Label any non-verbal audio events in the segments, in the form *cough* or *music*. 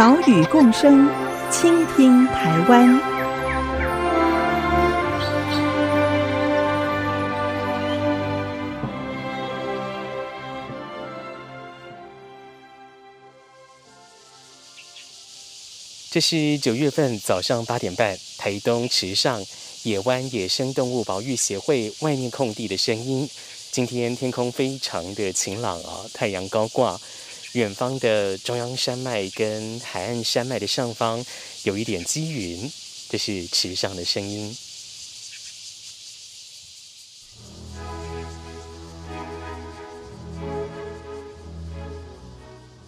岛屿共生，倾听台湾。这是九月份早上八点半，台东池上野湾野生动物保育协会外面空地的声音。今天天空非常的晴朗啊，太阳高挂。远方的中央山脉跟海岸山脉的上方有一点积云，这是池上的声音。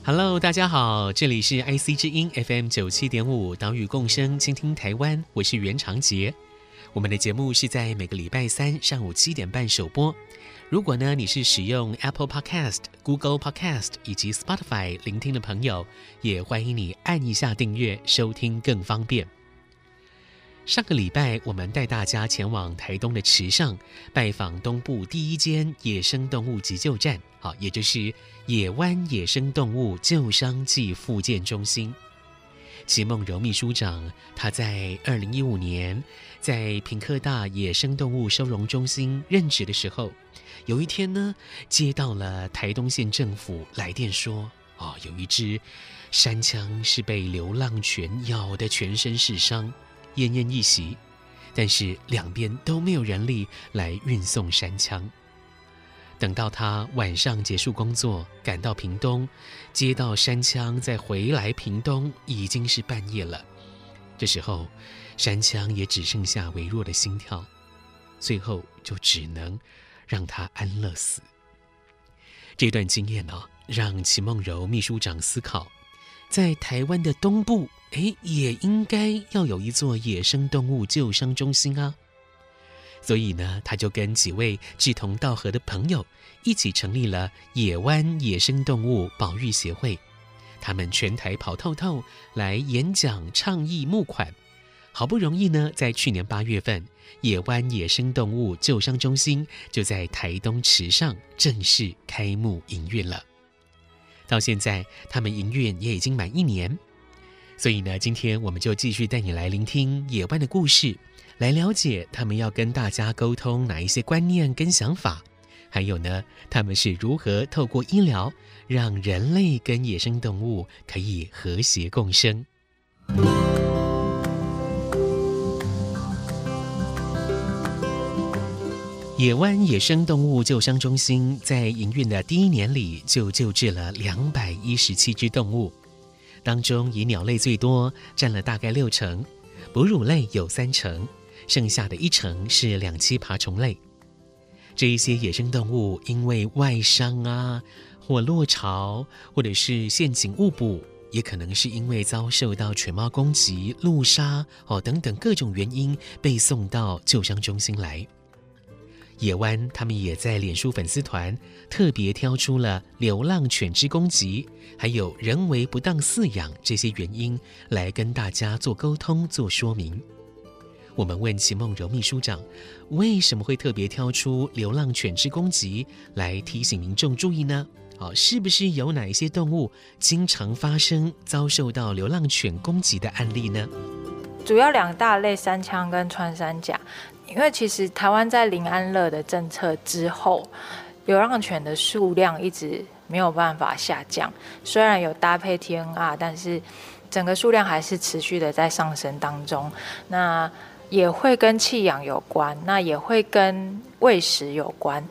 Hello，大家好，这里是 IC 之音 FM 九七点五岛屿共生，倾听台湾，我是袁长杰。我们的节目是在每个礼拜三上午七点半首播。如果呢，你是使用 Apple Podcast、Google Podcast 以及 Spotify 聆听的朋友，也欢迎你按一下订阅，收听更方便。上个礼拜，我们带大家前往台东的池上，拜访东部第一间野生动物急救站，好，也就是野湾野生动物救伤暨复健中心。齐梦柔秘书长，他在二零一五年在屏科大野生动物收容中心任职的时候。有一天呢，接到了台东县政府来电说，哦，有一只山羌是被流浪犬咬得全身是伤，奄奄一息，但是两边都没有人力来运送山羌。等到他晚上结束工作，赶到屏东，接到山羌再回来屏东，已经是半夜了。这时候，山羌也只剩下微弱的心跳，最后就只能。让他安乐死。这段经验呢、让齐梦柔秘书长思考，在台湾的东部，哎，也应该要有一座野生动物救伤中心啊。所以呢，他就跟几位志同道合的朋友一起成立了野湾野生动物保育协会。他们全台跑透透，来演讲、倡议、募款。好不容易呢，在去年八月份，野湾野生动物救伤中心就在台东池上正式开幕营运了。到现在，他们营运也已经满一年。所以呢，今天我们就继续带你来聆听野湾的故事，来了解他们要跟大家沟通哪一些观念跟想法，还有呢，他们是如何透过医疗让人类跟野生动物可以和谐共生。野湾野生动物救伤中心在营运的第一年里，就救治了两百一十七只动物，当中以鸟类最多，占了大概六成，哺乳类有三成，剩下的一成是两栖爬虫类。这一些野生动物因为外伤啊，或落巢，或者是陷阱误捕，也可能是因为遭受到犬猫攻击、路杀哦等等各种原因，被送到救伤中心来。野湾他们也在脸书粉丝团特别挑出了流浪犬只攻击，还有人为不当饲养这些原因来跟大家做沟通、做说明。我们问齐梦柔秘书长，为什么会特别挑出流浪犬只攻击来提醒民众注意呢？哦，是不是有哪一些动物经常发生遭受到流浪犬攻击的案例呢？主要两大类，三枪跟穿山甲。因为其实台湾在林安乐的政策之后，流浪犬的数量一直没有办法下降。虽然有搭配 TNR，但是整个数量还是持续的在上升当中。那也会跟弃养有关，那也会跟喂食有关。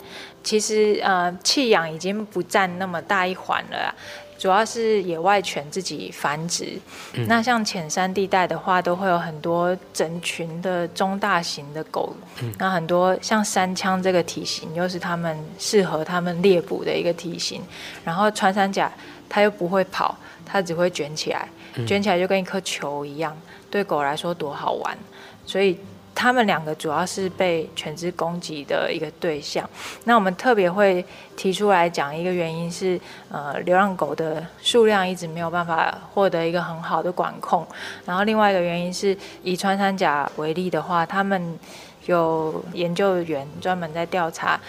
其实呃，弃养已经不占那么大一环了。主要是野外犬自己繁殖，嗯、那像浅山地带的话，都会有很多整群的中大型的狗，嗯、那很多像山羌这个体型，又是他们适合他们猎捕的一个体型，然后穿山甲它又不会跑，它只会卷起来，卷起来就跟一颗球一样，对狗来说多好玩。所以他们两个主要是被犬只攻击的一个对象。那我们特别会提出来讲一个原因是，呃，流浪狗的数量一直没有办法获得一个很好的管控。然后另外一个原因是以穿山甲为例的话，他们有研究员专门在调查。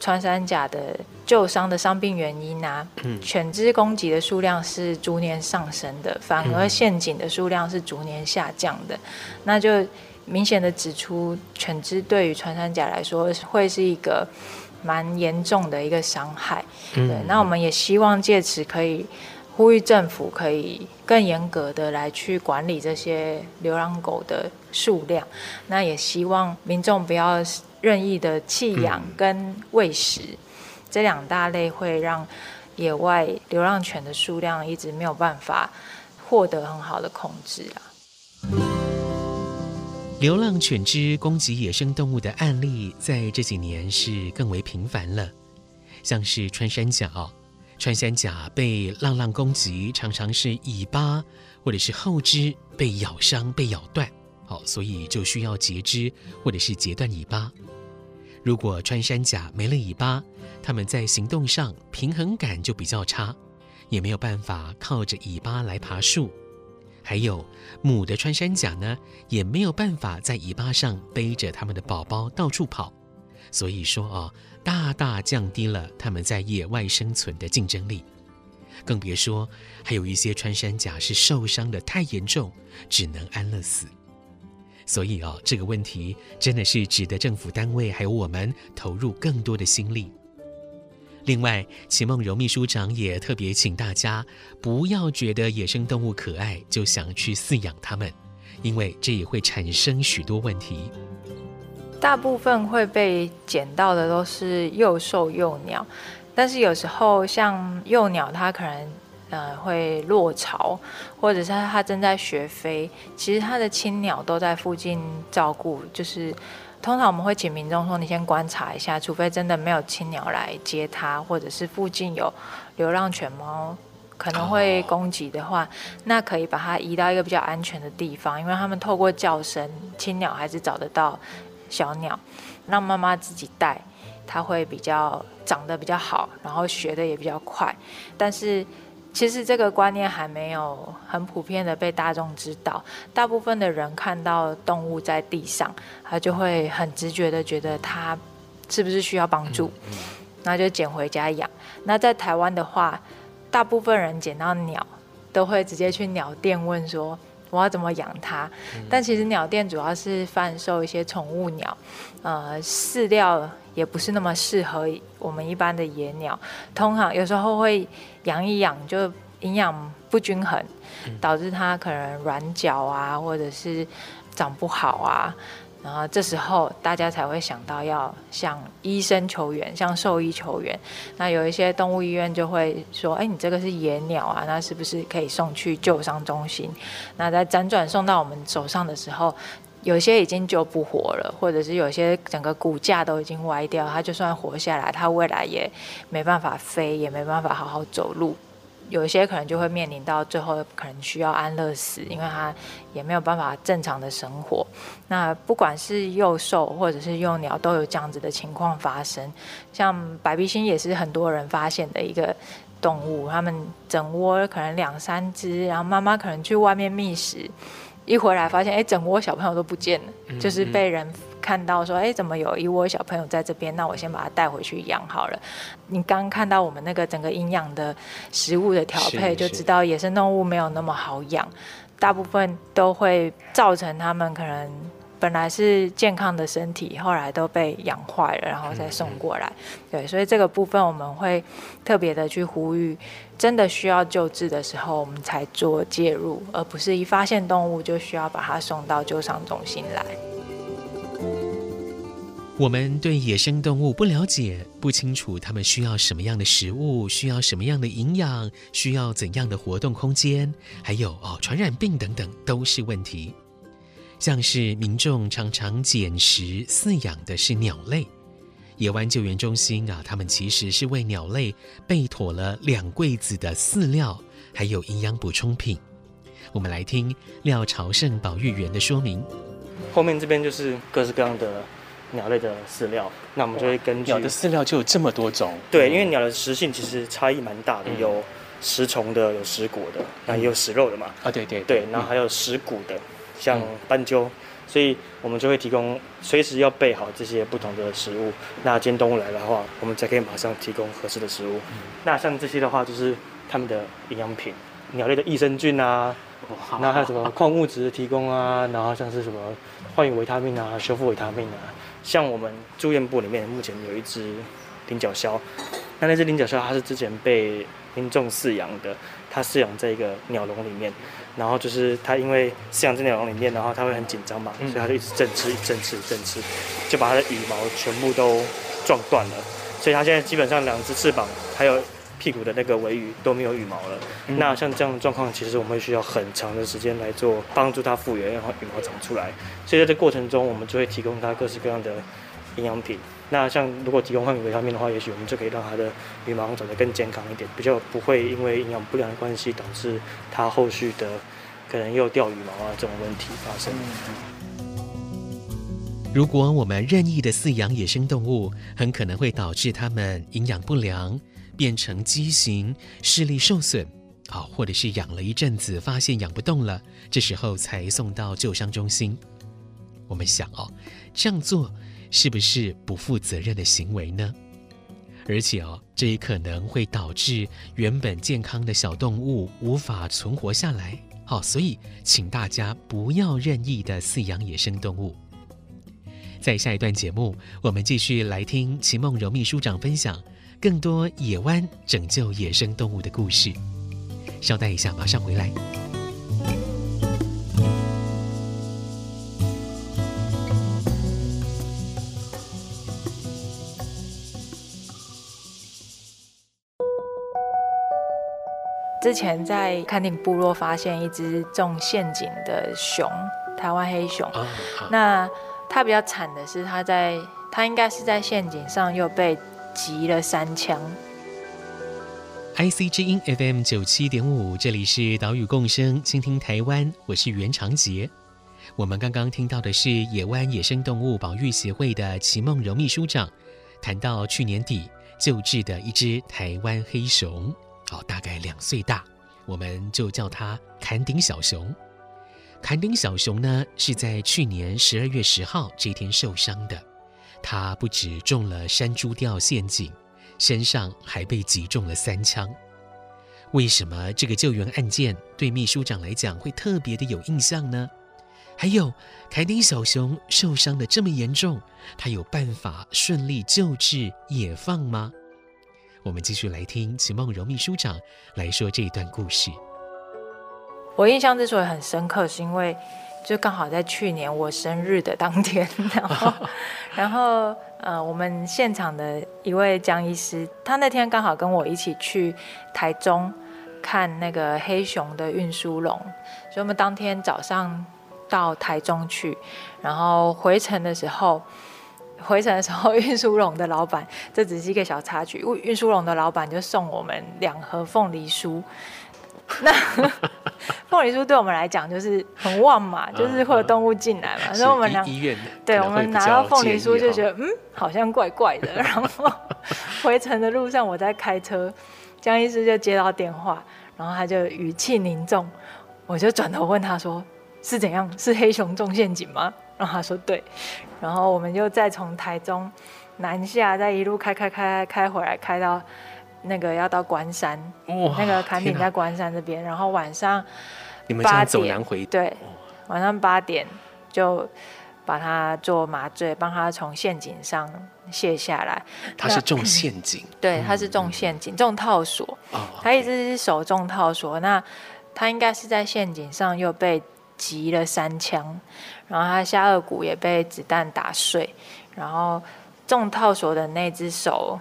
穿山甲的旧伤的伤病原因啊，犬只攻击的数量是逐年上升的，反而陷阱的数量是逐年下降的，那就明显的指出犬只对于穿山甲来说会是一个蛮严重的一个伤害。对，那我们也希望借此可以呼吁政府可以更严格的来去管理这些流浪狗的数量，那也希望民众不要。任意的弃养跟喂食，嗯、这两大类会让野外流浪犬的数量一直没有办法获得很好的控制啊。流浪犬只攻击野生动物的案例在这几年是更为频繁了，像是穿山甲，穿山甲被浪浪攻击，常常是尾巴或者是后肢被咬伤、被咬断，好，所以就需要截肢或者是截断尾巴。如果穿山甲没了尾巴，它们在行动上平衡感就比较差，也没有办法靠着尾巴来爬树。还有母的穿山甲呢，也没有办法在尾巴上背着它们的宝宝到处跑。所以说哦，大大降低了它们在野外生存的竞争力。更别说还有一些穿山甲是受伤的太严重，只能安乐死。所以哦，这个问题真的是值得政府单位还有我们投入更多的心力。另外，齐梦柔秘书长也特别请大家不要觉得野生动物可爱就想去饲养它们，因为这也会产生许多问题。大部分会被捡到的都是幼兽幼鸟，但是有时候像幼鸟，它可能。呃，会落巢，或者是它正在学飞，其实它的亲鸟都在附近照顾。就是通常我们会请民众说，你先观察一下，除非真的没有青鸟来接它，或者是附近有流浪犬猫可能会攻击的话，那可以把它移到一个比较安全的地方，因为他们透过叫声，青鸟还是找得到小鸟，让妈妈自己带，它会比较长得比较好，然后学的也比较快，但是。其实这个观念还没有很普遍的被大众知道。大部分的人看到动物在地上，他就会很直觉的觉得它是不是需要帮助，那就捡回家养。那在台湾的话，大部分人捡到鸟都会直接去鸟店问说，我要怎么养它？但其实鸟店主要是贩售一些宠物鸟，呃，饲料。也不是那么适合我们一般的野鸟，通常有时候会养一养就营养不均衡，导致它可能软脚啊，或者是长不好啊，然后这时候大家才会想到要向医生求援，向兽医求援。那有一些动物医院就会说：“哎，你这个是野鸟啊，那是不是可以送去救伤中心？”那在辗转送到我们手上的时候。有些已经救不活了，或者是有些整个骨架都已经歪掉，它就算活下来，它未来也没办法飞，也没办法好好走路。有些可能就会面临到最后可能需要安乐死，因为它也没有办法正常的生活。那不管是幼兽或者是幼鸟，都有这样子的情况发生。像白鼻心也是很多人发现的一个动物，它们整窝可能两三只，然后妈妈可能去外面觅食。一回来发现，哎，整窝小朋友都不见了，嗯、就是被人看到说，哎，怎么有一窝小朋友在这边？那我先把它带回去养好了。你刚看到我们那个整个营养的食物的调配，就知道野生动物没有那么好养，大部分都会造成他们可能。本来是健康的身体，后来都被养坏了，然后再送过来。对，所以这个部分我们会特别的去呼吁，真的需要救治的时候，我们才做介入，而不是一发现动物就需要把它送到救伤中心来。我们对野生动物不了解，不清楚它们需要什么样的食物，需要什么样的营养，需要怎样的活动空间，还有哦，传染病等等，都是问题。像是民众常常捡食饲养的是鸟类，野湾救援中心啊，他们其实是为鸟类备妥了两柜子的饲料，还有营养补充品。我们来听廖朝胜保育员的说明。后面这边就是各式各样的鸟类的饲料，那我们就会根据鸟的饲料就有这么多种。对，因为鸟的食性其实差异蛮大的，有食虫的，有食果的，那也有食肉的嘛。啊，对对对，然后还有食骨的，像斑鸠，所以我们就会提供随时要备好这些不同的食物。那今天动物来的话，我们才可以马上提供合适的食物。那像这些的话，就是他们的营养品，鸟类的益生菌啊。那还有什么矿物质的提供啊？然后像是什么换羽维他命啊、修复维他命啊。像我们住院部里面目前有一只菱角鸮，那那只菱角鸮它是之前被民众饲养的，它饲养在一个鸟笼里面，然后就是它因为饲养在鸟笼里面，然后它会很紧张嘛，所以它就一直振翅、一振翅、一振翅，就把它的羽毛全部都撞断了，所以它现在基本上两只翅膀还有。屁股的那个尾羽都没有羽毛了，嗯、那像这样的状况，其实我们会需要很长的时间来做帮助它复原，然后羽毛长出来。所以在这个过程中，我们就会提供它各式各样的营养品。那像如果提供换羽维他命的话，也许我们就可以让它的羽毛长得更健康一点，比较不会因为营养不良的关系导致它后续的可能又掉羽毛啊这种问题发生。如果我们任意的饲养野生动物，很可能会导致它们营养不良。变成畸形，视力受损，啊、或者是养了一阵子，发现养不动了，这时候才送到救伤中心。我们想哦，这样做是不是不负责任的行为呢？而且哦，这也可能会导致原本健康的小动物无法存活下来。好、所以请大家不要任意的饲养野生动物。在下一段节目，我们继续来听齐梦柔秘书长分享。更多野湾拯救野生动物的故事，稍待一下，马上回来。之前在崁顶部落发现一只中陷阱的熊，台湾黑熊。哦、那它比较惨的是，它在它应该是在陷阱上又被。击了三枪。IC 之音 FM 九七点五，这里是岛屿共生，倾听台湾，我是袁长杰。我们刚刚听到的是野湾野生动物保育协会的齐梦柔秘书长谈到去年底救治的一只台湾黑熊，哦，大概两岁大，我们就叫它坎顶小熊。坎顶小熊呢，是在去年十二月十号这天受伤的。他不止中了山猪吊陷阱，身上还被击中了三枪。为什么这个救援案件对秘书长来讲会特别的有印象呢？还有，凯顶小熊受伤的这么严重，他有办法顺利救治野放吗？我们继续来听齐梦柔秘书长来说这一段故事。我印象之所以很深刻，是因为。就刚好在去年我生日的当天，*laughs* 然后，*laughs* 然后，呃，我们现场的一位江医师，他那天刚好跟我一起去台中看那个黑熊的运输笼，所以我们当天早上到台中去，然后回程的时候，回程的时候运输笼的老板，这只是一个小插曲，运运输笼的老板就送我们两盒凤梨酥。那 *laughs* 凤梨酥对我们来讲就是很旺嘛，就是会有动物进来嘛，嗯、所以我们两医院对我们拿到凤梨酥就觉得嗯，好像怪怪的。*laughs* 然后回程的路上我在开车，江医师就接到电话，然后他就语气凝重，我就转头问他说是怎样？是黑熊中陷阱吗？然后他说对，然后我们就再从台中南下，再一路开开开开回来，开到。那个要到关山，那个坎顶在关山这边，然后晚上八点回，对，晚上八点就把它做麻醉，帮他从陷阱上卸下来。他是中陷阱，对，他是中陷阱，中套索。他一直是手中套索，那他应该是在陷阱上又被击了三枪，然后他下颚骨也被子弹打碎，然后中套索的那只手。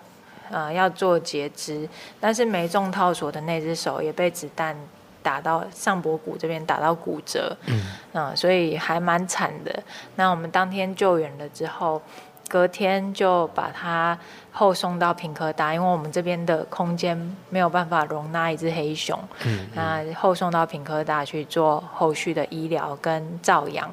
呃，要做截肢，但是没中套索的那只手也被子弹打到上脖骨这边，打到骨折，嗯，呃，所以还蛮惨的。那我们当天救援了之后，隔天就把它后送到屏科大，因为我们这边的空间没有办法容纳一只黑熊，嗯，那后送到屏科大去做后续的医疗跟照养。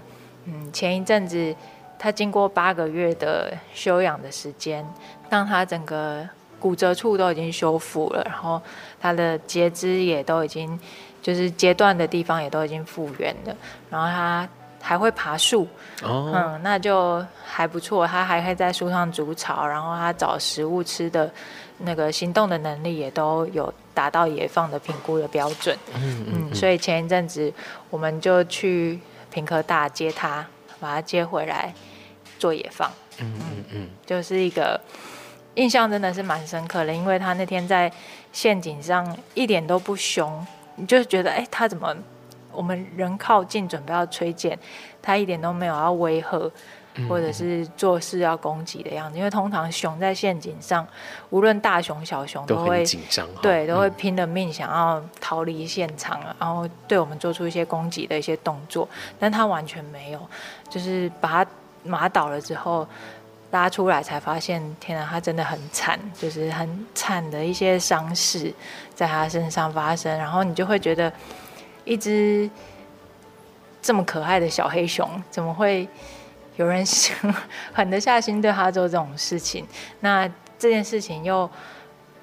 嗯，前一阵子它经过八个月的休养的时间，让它整个骨折处都已经修复了，然后它的截肢也都已经就是阶段的地方也都已经复原了，然后他。还会爬树，oh. 嗯，那就还不错。它还可以在树上筑巢，然后它找食物吃的，那个行动的能力也都有达到野放的评估的标准。嗯、mm -hmm. 嗯，所以前一阵子我们就去屏科大接它，把它接回来做野放。嗯嗯嗯，就是一个印象真的是蛮深刻的，因为他那天在陷阱上一点都不凶，你就觉得哎，他怎么？我们人靠近，准备要吹箭，他一点都没有要威吓，或者是做事要攻击的样子。因为通常熊在陷阱上，无论大熊小熊都会紧张，对，都会拼了命想要逃离现场，然后对我们做出一些攻击的一些动作。但他完全没有，就是把他马倒了之后拉出来，才发现，天哪，他真的很惨，就是很惨的一些伤势在他身上发生。然后你就会觉得。一只这么可爱的小黑熊，怎么会有人狠得下心对它做这种事情？那这件事情又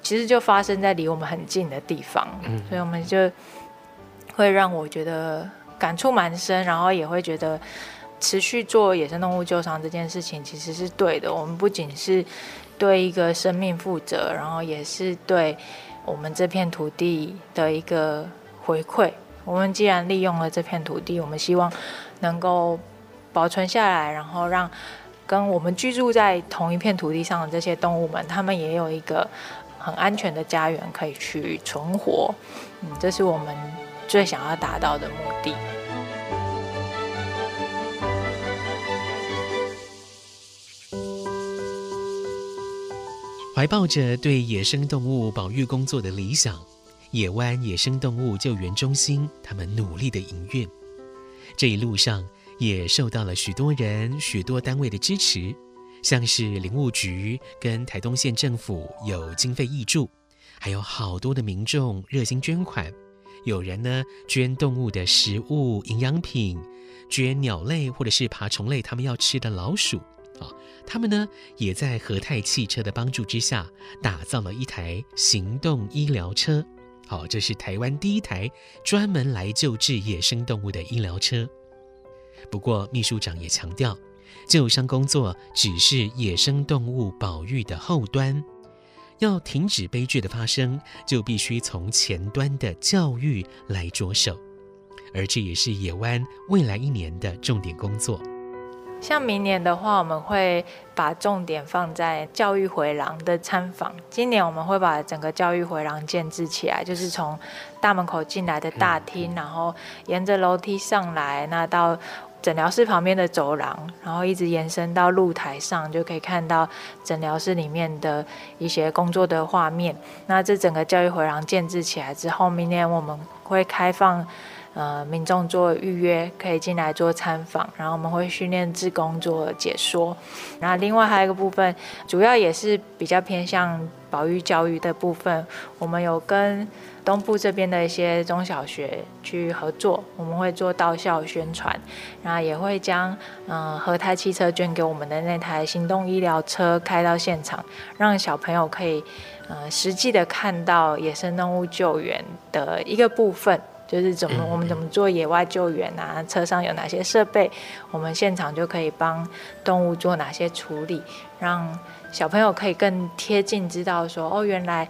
其实就发生在离我们很近的地方，所以我们就会让我觉得感触蛮深，然后也会觉得持续做野生动物救伤这件事情其实是对的。我们不仅是对一个生命负责，然后也是对我们这片土地的一个回馈。我们既然利用了这片土地，我们希望能够保存下来，然后让跟我们居住在同一片土地上的这些动物们，他们也有一个很安全的家园可以去存活。嗯，这是我们最想要达到的目的。怀抱着对野生动物保育工作的理想。野湾野生动物救援中心，他们努力的营运，这一路上也受到了许多人、许多单位的支持，像是林务局跟台东县政府有经费挹注，还有好多的民众热心捐款，有人呢捐动物的食物、营养品，捐鸟类或者是爬虫类他们要吃的老鼠啊，他们呢也在和泰汽车的帮助之下，打造了一台行动医疗车。好，这是台湾第一台专门来救治野生动物的医疗车。不过，秘书长也强调，救伤工作只是野生动物保育的后端，要停止悲剧的发生，就必须从前端的教育来着手，而这也是野湾未来一年的重点工作。像明年的话，我们会把重点放在教育回廊的参访。今年我们会把整个教育回廊建置起来，就是从大门口进来的大厅，然后沿着楼梯上来，那到诊疗室旁边的走廊，然后一直延伸到露台上，就可以看到诊疗室里面的一些工作的画面。那这整个教育回廊建置起来之后，明年我们会开放。呃，民众做预约可以进来做参访，然后我们会训练志工做解说。然后另外还有一个部分，主要也是比较偏向保育教育的部分。我们有跟东部这边的一些中小学去合作，我们会做到校宣传，然后也会将嗯和泰汽车捐给我们的那台行动医疗车开到现场，让小朋友可以呃实际的看到野生动物救援的一个部分。就是怎么我们怎么做野外救援啊？车上有哪些设备？我们现场就可以帮动物做哪些处理，让小朋友可以更贴近知道说哦，原来。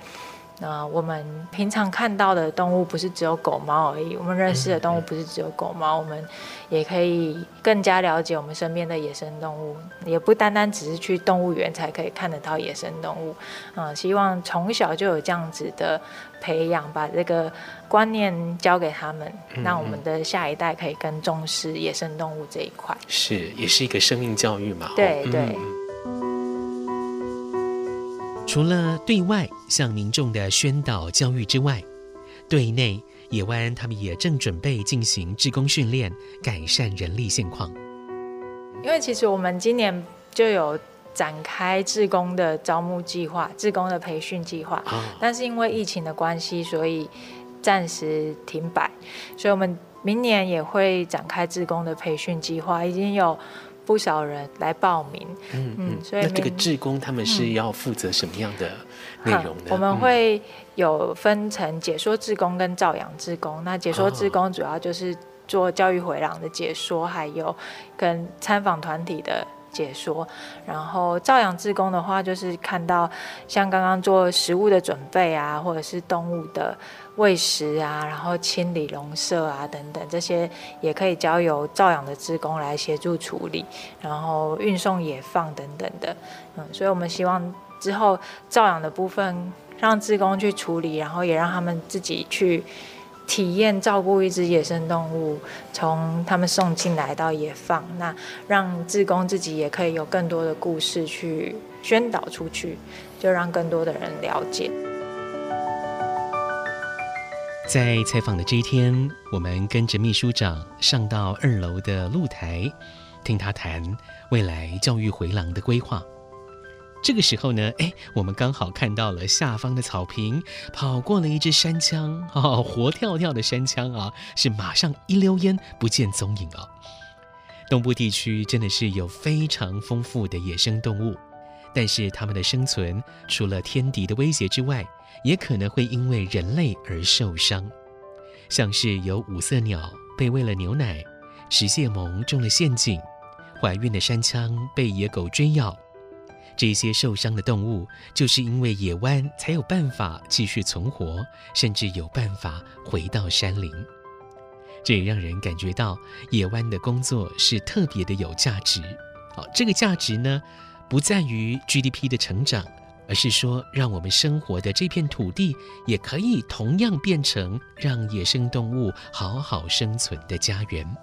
那我们平常看到的动物不是只有狗猫而已，我们认识的动物不是只有狗猫，我们也可以更加了解我们身边的野生动物，也不单单只是去动物园才可以看得到野生动物。嗯，希望从小就有这样子的培养，把这个观念教给他们，让我们的下一代可以更重视野生动物这一块。是，也是一个生命教育嘛。对对。除了对外向民众的宣导教育之外，对内野湾他们也正准备进行志工训练，改善人力现况。因为其实我们今年就有展开志工的招募计划、志工的培训计划，但是因为疫情的关系，所以暂时停摆。所以我们明年也会展开志工的培训计划，已经有不少人来报名。嗯嗯，所以那这个志工他们是要负责什么样的内容呢？我们会有分成解说志工跟照养志工。那解说志工主要就是。做教育回廊的解说，还有跟参访团体的解说。然后照养志工的话，就是看到像刚刚做食物的准备啊，或者是动物的喂食啊，然后清理笼舍啊等等，这些也可以交由照养的志工来协助处理。然后运送野放等等的，嗯，所以我们希望之后照养的部分让志工去处理，然后也让他们自己去。体验照顾一只野生动物，从他们送进来到野放，那让志工自己也可以有更多的故事去宣导出去，就让更多的人了解。在采访的这一天，我们跟着秘书长上到二楼的露台，听他谈未来教育回廊的规划。这个时候呢，哎，我们刚好看到了下方的草坪跑过了一只山羌，哦，活跳跳的山羌啊，是马上一溜烟不见踪影啊。东部地区真的是有非常丰富的野生动物，但是它们的生存除了天敌的威胁之外，也可能会因为人类而受伤。像是有五色鸟被喂了牛奶，食蟹獴中了陷阱，怀孕的山羌被野狗追咬。这些受伤的动物，就是因为野湾才有办法继续存活，甚至有办法回到山林。这也让人感觉到野湾的工作是特别的有价值。好，这个价值呢，不在于 GDP 的成长，而是说，让我们生活的这片土地也可以同样变成让野生动物好好生存的家园。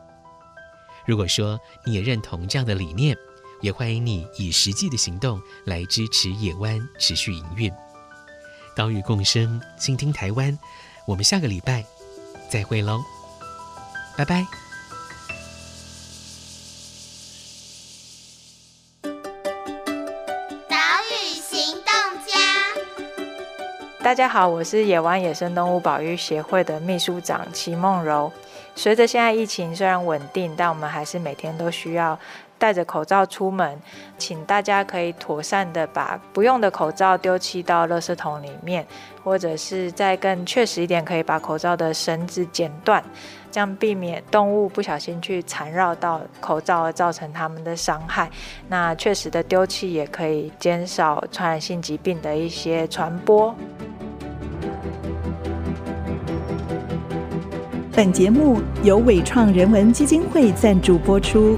如果说你也认同这样的理念，也欢迎你以实际的行动来支持野湾持续营运。岛屿共生，倾听台湾。我们下个礼拜再会喽，拜拜。岛屿行动家，大家好，我是野湾野生动物保育协会的秘书长齐梦柔。随着现在疫情虽然稳定，但我们还是每天都需要。戴着口罩出门，请大家可以妥善的把不用的口罩丢弃到垃圾桶里面，或者是再更确实一点，可以把口罩的绳子剪断，这样避免动物不小心去缠绕到口罩而造成它们的伤害。那确实的丢弃也可以减少传染性疾病的一些传播。本节目由伟创人文基金会赞助播出。